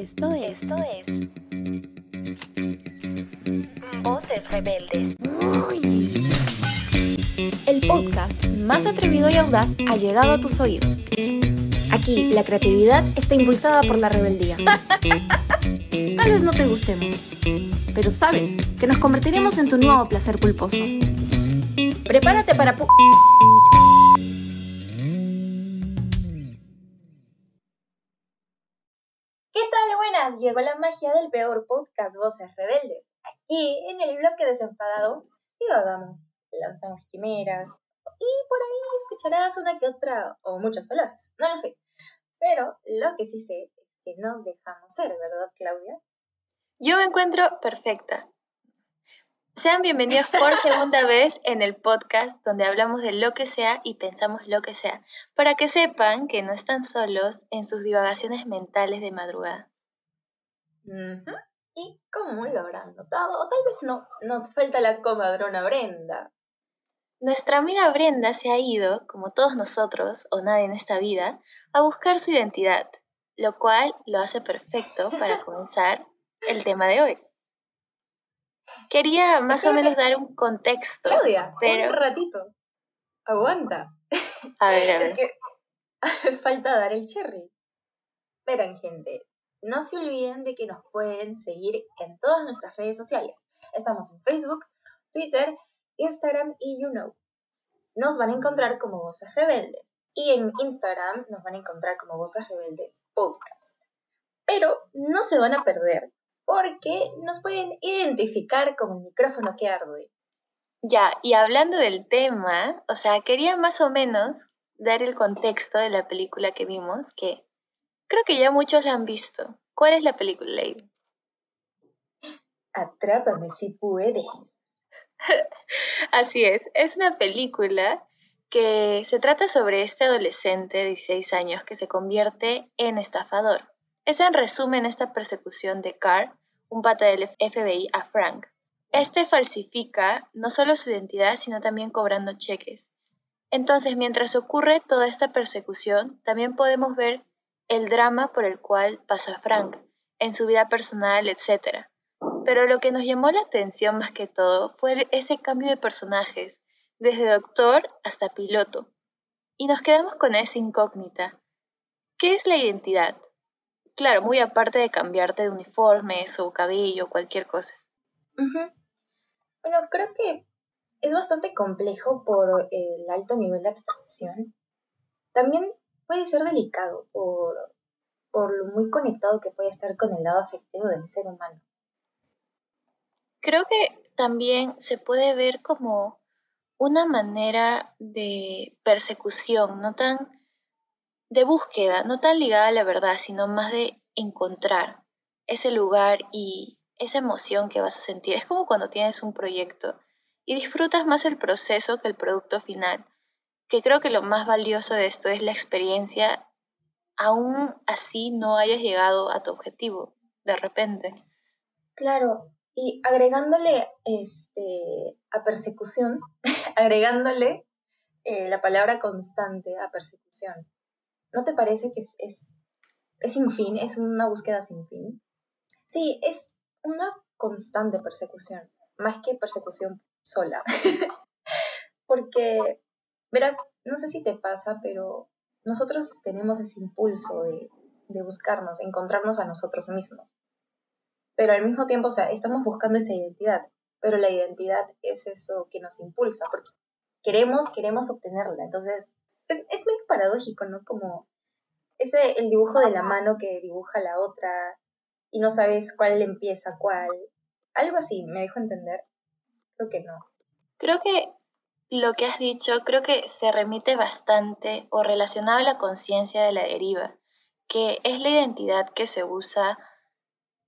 Esto es. Esto es. Voces Rebeldes. El podcast más atrevido y audaz ha llegado a tus oídos. Aquí la creatividad está impulsada por la rebeldía. Tal vez no te gustemos, pero sabes que nos convertiremos en tu nuevo placer culposo. Prepárate para... pu- llegó la magia del peor podcast Voces Rebeldes. Aquí, en el bloque desenfadado, divagamos, lanzamos quimeras y por ahí escucharás una que otra o muchas falacias, no lo sé. Pero lo que sí sé es que nos dejamos ser, ¿verdad, Claudia? Yo me encuentro perfecta. Sean bienvenidos por segunda vez en el podcast donde hablamos de lo que sea y pensamos lo que sea, para que sepan que no están solos en sus divagaciones mentales de madrugada. Y como lo habrán notado, o tal vez no, nos falta la comadrona Brenda. Nuestra amiga Brenda se ha ido, como todos nosotros, o nadie en esta vida, a buscar su identidad, lo cual lo hace perfecto para comenzar el tema de hoy. Quería más o menos dar un contexto. Claudia, pero- un ratito. Aguanta. A ver, a Es ver. que falta dar el cherry. Verán, gente, no se olviden de que nos pueden seguir en todas nuestras redes sociales. Estamos en Facebook, Twitter, Instagram y YouKnow. Nos van a encontrar como Voces Rebeldes. Y en Instagram nos van a encontrar como Voces Rebeldes Podcast. Pero no se van a perder porque nos pueden identificar como el micrófono que arde. Ya, y hablando del tema, o sea, quería más o menos dar el contexto de la película que vimos, que creo que ya muchos la han visto. ¿Cuál es la película, Lady? Atrápame si puedes. Así es, es una película que se trata sobre este adolescente de 16 años que se convierte en estafador. Es en resumen esta persecución de Carr, un pata del FBI, a Frank. Este falsifica no solo su identidad, sino también cobrando cheques. Entonces, mientras ocurre toda esta persecución, también podemos ver el drama por el cual pasa Frank, en su vida personal, etc. Pero lo que nos llamó la atención más que todo fue ese cambio de personajes, desde doctor hasta piloto. Y nos quedamos con esa incógnita. ¿Qué es la identidad? Claro, muy aparte de cambiarte de uniformes o cabello, cualquier cosa. Bueno, creo que es bastante complejo por el alto nivel de abstracción. También puede ser delicado por, por lo muy conectado que puede estar con el lado afectivo del ser humano. Creo que también se puede ver como una manera de persecución, no tan de búsqueda, no tan ligada a la verdad, sino más de encontrar ese lugar y esa emoción que vas a sentir. Es como cuando tienes un proyecto y disfrutas más el proceso que el producto final, que creo que lo más valioso de esto es la experiencia, aún así no hayas llegado a tu objetivo de repente. Claro, y agregándole este, a persecución, agregándole eh, la palabra constante a persecución, ¿no te parece que es, es, es sin fin, es una búsqueda sin fin? Sí, es una constante persecución, más que persecución sola. Porque, verás, no sé si te pasa, pero nosotros tenemos ese impulso de, de buscarnos, encontrarnos a nosotros mismos pero al mismo tiempo, o sea, estamos buscando esa identidad, pero la identidad es eso que nos impulsa, porque queremos, queremos obtenerla, entonces es, es medio paradójico, ¿no? Como ese, el dibujo de la mano que dibuja la otra y no sabes cuál empieza cuál, algo así, ¿me dejo entender? Creo que no. Creo que lo que has dicho, creo que se remite bastante o relacionado a la conciencia de la deriva, que es la identidad que se usa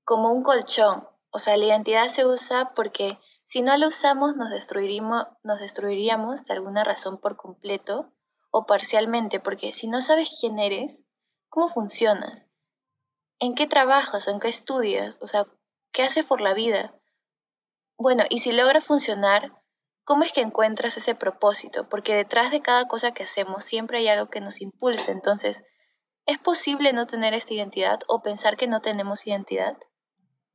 como un colchón. O sea, la identidad se usa porque si no la usamos nos destruiríamos, nos destruiríamos de alguna razón por completo o parcialmente, porque si no sabes quién eres, ¿cómo funcionas? ¿En qué trabajas o en qué estudias? O sea, ¿qué haces por la vida? Bueno, y si logra funcionar, ¿cómo es que encuentras ese propósito? Porque detrás de cada cosa que hacemos siempre hay algo que nos impulsa. Entonces, ¿Es posible no tener esta identidad o pensar que no tenemos identidad?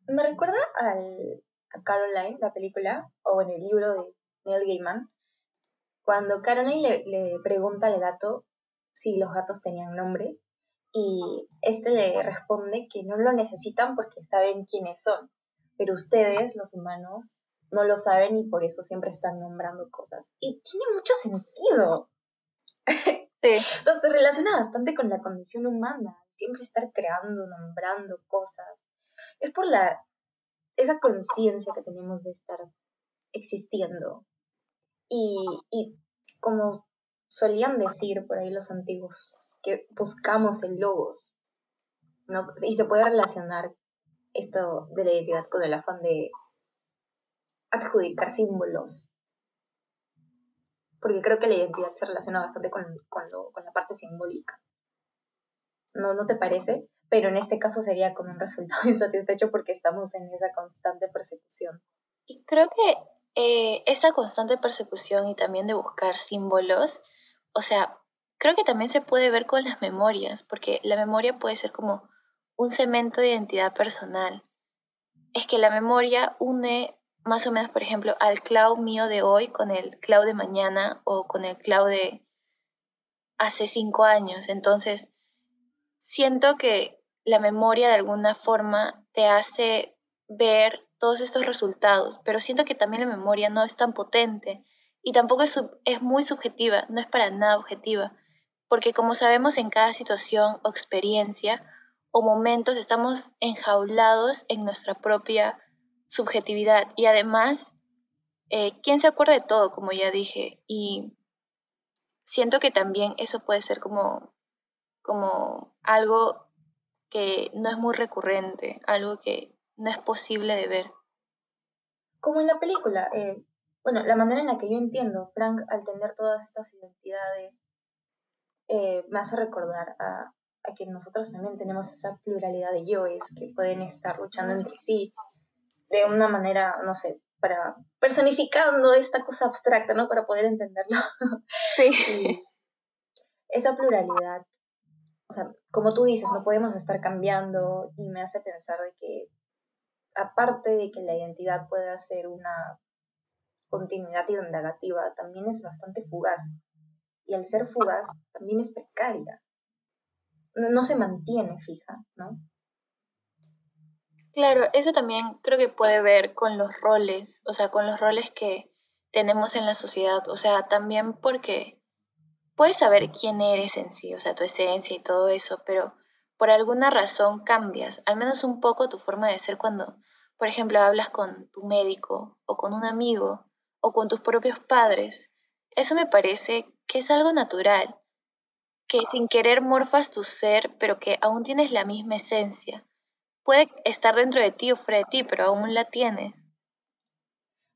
Me recuerda al, a Caroline, la película, o en el libro de Neil Gaiman, cuando Caroline le, pregunta al gato si los gatos tenían nombre y este le responde que no lo necesitan porque saben quiénes son, pero ustedes, los humanos, no lo saben y por eso siempre están nombrando cosas. Y tiene mucho sentido. Sí. se relaciona bastante con la condición humana, siempre estar creando, nombrando cosas. Es por la esa conciencia que tenemos de estar existiendo. Y, y como solían decir por ahí los antiguos, que buscamos el logos, ¿no? Y se puede relacionar esto de la identidad con el afán de adjudicar símbolos. Porque creo que la identidad se relaciona bastante con, con, con la parte simbólica. ¿No, ¿No te parece? Pero en este caso sería con un resultado insatisfecho porque estamos en esa constante persecución. Y creo que eh, esa constante persecución y también de buscar símbolos, o sea, creo que también se puede ver con las memorias, porque la memoria puede ser como un cemento de identidad personal. Es que la memoria une más o menos, por ejemplo, al cloud mío de hoy con el cloud de mañana o con el cloud de hace cinco años. Entonces, siento que la memoria de alguna forma te hace ver todos estos resultados, pero siento que también la memoria no es tan potente y tampoco es, es muy subjetiva, no es para nada objetiva, porque como sabemos en cada situación o experiencia o momentos estamos enjaulados en nuestra propia subjetividad y además, eh, ¿quién se acuerda de todo, como ya dije? Y siento que también eso puede ser como, como algo que no es muy recurrente, algo que no es posible de ver. Como en la película, eh, bueno, la manera en la que yo entiendo, Frank, al tener todas estas identidades, eh, me hace recordar a, a, que nosotros también tenemos esa pluralidad de yoes que pueden estar luchando entre sí de una manera, no sé, para personificando esta cosa abstracta, ¿no? Para poder entenderlo. Sí. esa pluralidad, o sea, como tú dices, no podemos estar cambiando y me hace pensar de que aparte de que la identidad pueda ser una continuidad indagativa, también es bastante fugaz. Y al ser fugaz, también es precaria. No, se mantiene fija, ¿no? Claro, eso también creo que puede ver con los roles, o sea, con los roles que tenemos en la sociedad, o sea, también porque puedes saber quién eres en sí, o sea, tu esencia y todo eso, pero por alguna razón cambias, al menos un poco tu forma de ser cuando, por ejemplo, hablas con tu médico o con un amigo o con tus propios padres. Eso me parece que es algo natural, que sin querer morfas tu ser, pero que aún tienes la misma esencia. Puede estar dentro de ti o fuera de ti, pero aún la tienes.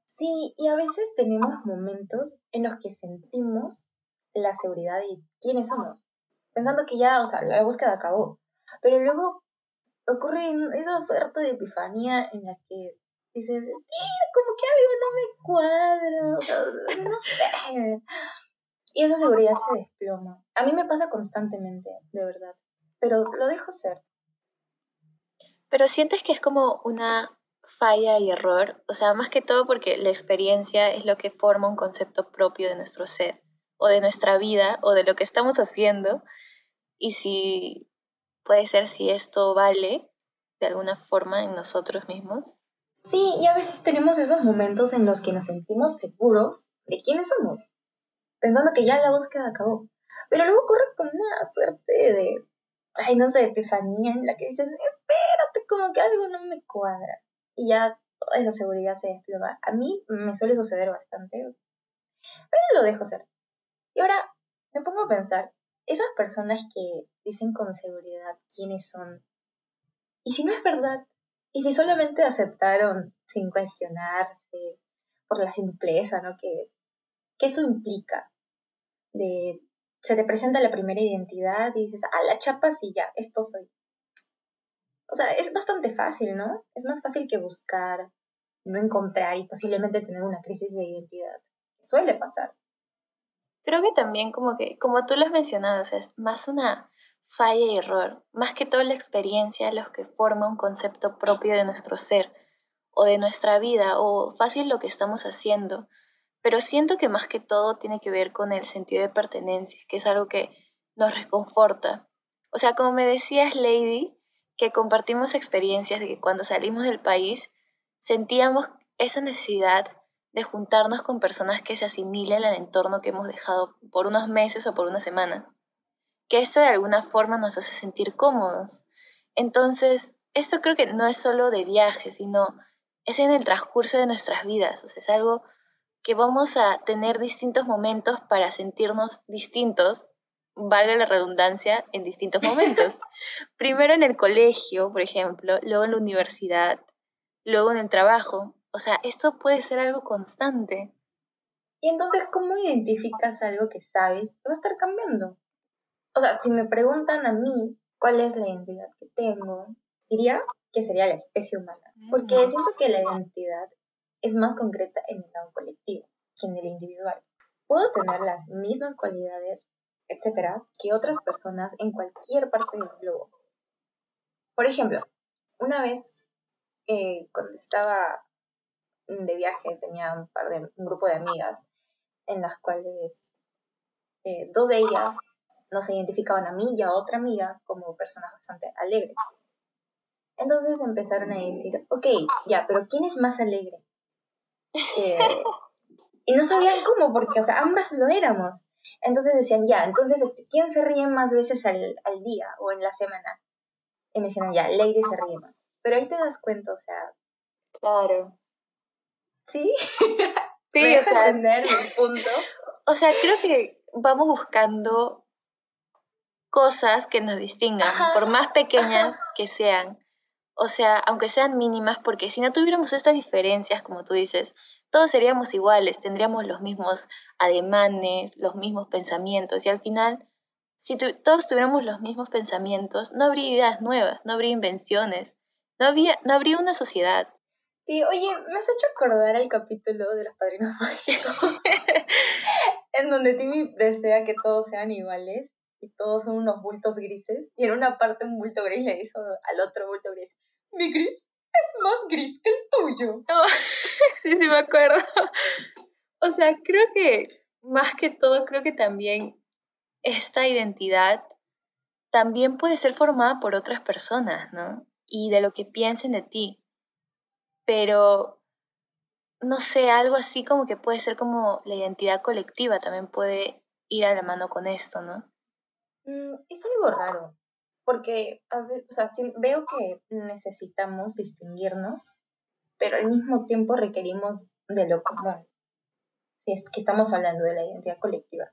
Sí, y a veces tenemos momentos en los que sentimos la seguridad de quiénes somos, pensando que ya, o sea, la búsqueda acabó. Pero luego ocurre esa suerte de epifanía en la que dices, sí, como que algo no me cuadra, no sé. Y esa seguridad se desploma. A mí me pasa constantemente, de verdad, pero lo dejo ser. Pero sientes que es como una falla y error, o sea, más que todo porque la experiencia es lo que forma un concepto propio de nuestro ser, o de nuestra vida, o de lo que estamos haciendo, y si puede ser si esto vale de alguna forma en nosotros mismos. Sí, y a veces tenemos esos momentos en los que nos sentimos seguros de quiénes somos, pensando que ya la búsqueda acabó. Pero luego ocurre como una suerte de, ay, no sé, epifanía en la que dices, espérate, como que algo no me cuadra. Y ya toda esa seguridad se desploma. A mí me suele suceder bastante, pero lo dejo ser. Y ahora me pongo a pensar, esas personas que dicen con seguridad quiénes son, ¿y si no es verdad? ¿Y si solamente aceptaron sin cuestionarse por la simpleza, ¿no? Que, eso implica. De, se te presenta la primera identidad y dices, ah, la chapa sí, ya, esto soy. O sea, es bastante fácil, ¿no? Es más fácil que buscar, no encontrar y posiblemente tener una crisis de identidad. Suele pasar. Creo que también como que, como tú lo has mencionado, es más una falla y error, más que todo la experiencia los que forma un concepto propio de nuestro ser o de nuestra vida o fácil lo que estamos haciendo, pero siento que más que todo tiene que ver con el sentido de pertenencia, que es algo que nos reconforta. O sea, como me decías, Lady, que compartimos experiencias de que cuando salimos del país sentíamos esa necesidad de juntarnos con personas que se asimilen al entorno que hemos dejado por unos meses o por unas semanas. Que esto de alguna forma nos hace sentir cómodos. Entonces, esto creo que no es solo de viaje, sino es en el transcurso de nuestras vidas. O sea, es algo que vamos a tener distintos momentos para sentirnos distintos, valga la redundancia, en distintos momentos. Primero en el colegio, por ejemplo, luego en la universidad, luego en el trabajo. O sea, esto puede ser algo constante. Y entonces, ¿cómo identificas algo que sabes que va a estar cambiando? O sea, si me preguntan a mí cuál es la identidad que tengo, diría que sería la especie humana. Porque mm. siento que la identidad es más concreta en el lado colectivo que en el individual. Puedo tener las mismas cualidades, etcétera, que otras personas en cualquier parte del globo. Por ejemplo, una vez eh, cuando estaba de viaje tenía un par de un grupo de amigas en las cuales eh, dos de ellas nos identificaban a mí y a otra amiga como personas bastante alegres. Entonces empezaron a decir, ok, ya, pero ¿quién es más alegre? Eh, y no sabían cómo, porque, o sea, ambas lo éramos. Entonces decían, ya, entonces, este, ¿quién se ríe más veces al, al día o en la semana? Y me decían, ya, Lady se ríe más. Pero ahí te das cuenta, o sea. Claro. ¿Sí? Sí, o sea. Entender el punto. O sea, creo que vamos buscando cosas que nos distingan, por más pequeñas que sean. O sea, aunque sean mínimas, porque si no tuviéramos estas diferencias, como tú dices, todos seríamos iguales, tendríamos los mismos ademanes, los mismos pensamientos y al final, si todos tuviéramos los mismos pensamientos, no habría ideas nuevas, no habría invenciones, no, había, no habría una sociedad. Sí, oye, me has hecho acordar el capítulo de los padrinos mágicos, en donde Timmy desea que todos sean iguales y todos son unos bultos grises, y en una parte un bulto gris le hizo al otro bulto gris, mi gris es más gris que el tuyo. sí, sí me acuerdo. O sea, creo que más que todo, creo que también esta identidad también puede ser formada por otras personas, ¿no? Y de lo que piensen de ti. Pero, no sé, algo así como que puede ser como la identidad colectiva también puede ir a la mano con esto, ¿no? Mm, es algo raro, porque sea, veo que necesitamos distinguirnos, pero al mismo tiempo requerimos de lo común, si es que estamos hablando de la identidad colectiva.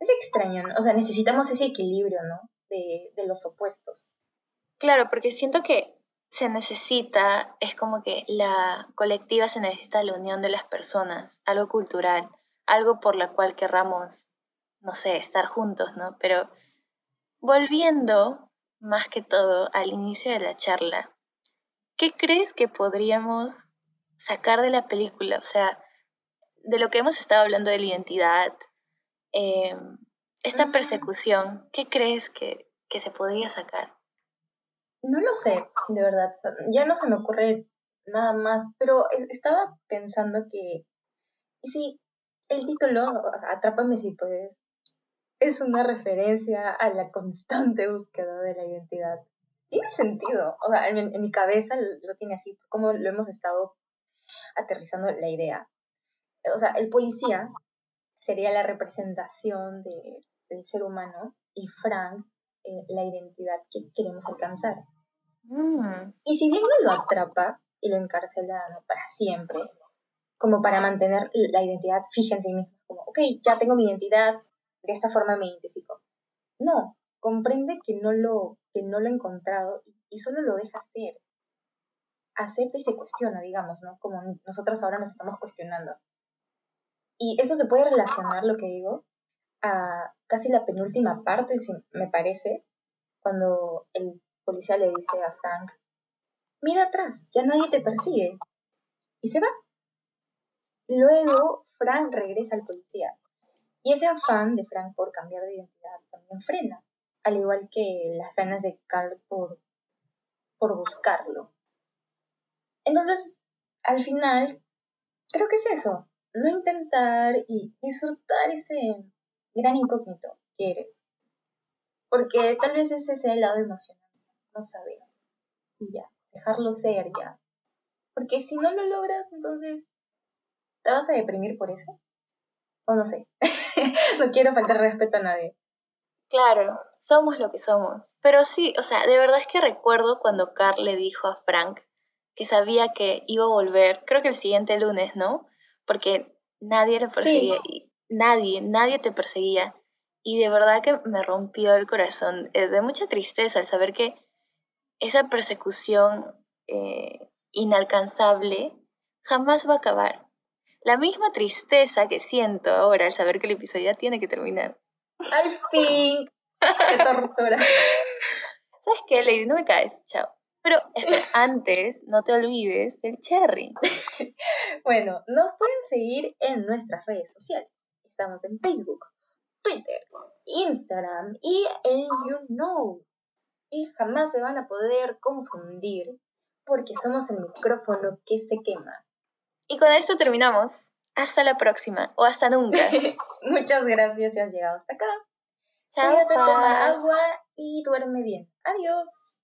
Es extraño, ¿no? o sea, necesitamos ese equilibrio, ¿no? De, de los opuestos. Claro, porque siento que se necesita, es como que la colectiva se necesita la unión de las personas, algo cultural, algo por la cual querramos, no sé, estar juntos, ¿no? Pero Volviendo más que todo al inicio de la charla, ¿qué crees que podríamos sacar de la película? O sea, de lo que hemos estado hablando de la identidad, em, esta persecución, ¿qué crees que, se podría sacar? No lo sé, de verdad. Ya no se me ocurre nada más, pero estaba pensando que, y si el título, Atrápame si puedes, es una referencia a la constante búsqueda de la identidad. Tiene sentido, o sea, en, mi cabeza lo tiene así, como lo hemos estado aterrizando la idea. O sea, el policía sería la representación del ser humano y Frank eh, la identidad que queremos alcanzar. Mm. Y si bien no lo atrapa y lo encarcela para siempre, como para mantener la identidad fija en sí mismo, como, ok, ya tengo mi identidad, de esta forma me identifico. No, comprende que no lo, que no lo ha encontrado y, solo lo deja ser. Acepta y se cuestiona, digamos, ¿no? Como nosotros ahora nos estamos cuestionando. Y eso se puede relacionar, lo que digo, a casi la penúltima parte, si me parece, cuando el policía le dice a Frank, mira atrás, ya nadie te persigue. Y se va. Luego Frank regresa al policía y ese afán de Frank por cambiar de identidad también frena, al igual que las ganas de Carl por, por buscarlo. Entonces, al final, creo que es eso, no intentar y disfrutar ese gran incógnito que eres. Porque tal vez ese sea el lado emocional, no saber. Y ya, dejarlo ser ya. Porque si no lo logras, entonces, ¿te vas a deprimir por eso? O no sé. no quiero faltar respeto a nadie. Claro, somos lo que somos. Pero sí, o sea, de verdad es que recuerdo cuando Carl le dijo a Frank que sabía que iba a volver, creo que el siguiente lunes, ¿no? Porque nadie le perseguía, y nadie, nadie te perseguía. Y de verdad que me rompió el corazón, eh, de mucha tristeza al saber que esa persecución eh, inalcanzable jamás va a acabar. La misma tristeza que siento ahora al saber que el episodio ya tiene que terminar. Al fin. Qué tortura. ¿Sabes qué, Lady? No me caes. Chao. Pero antes, no te olvides del cherry. bueno, nos pueden seguir en nuestras redes sociales. Estamos en Facebook, Twitter, Instagram y en YouKnow. Y jamás se van a poder confundir porque somos el micrófono que se quema. Y con esto terminamos. Hasta la próxima o hasta nunca. Muchas gracias si has llegado hasta acá. Chao. toma agua y duerme bien. Adiós.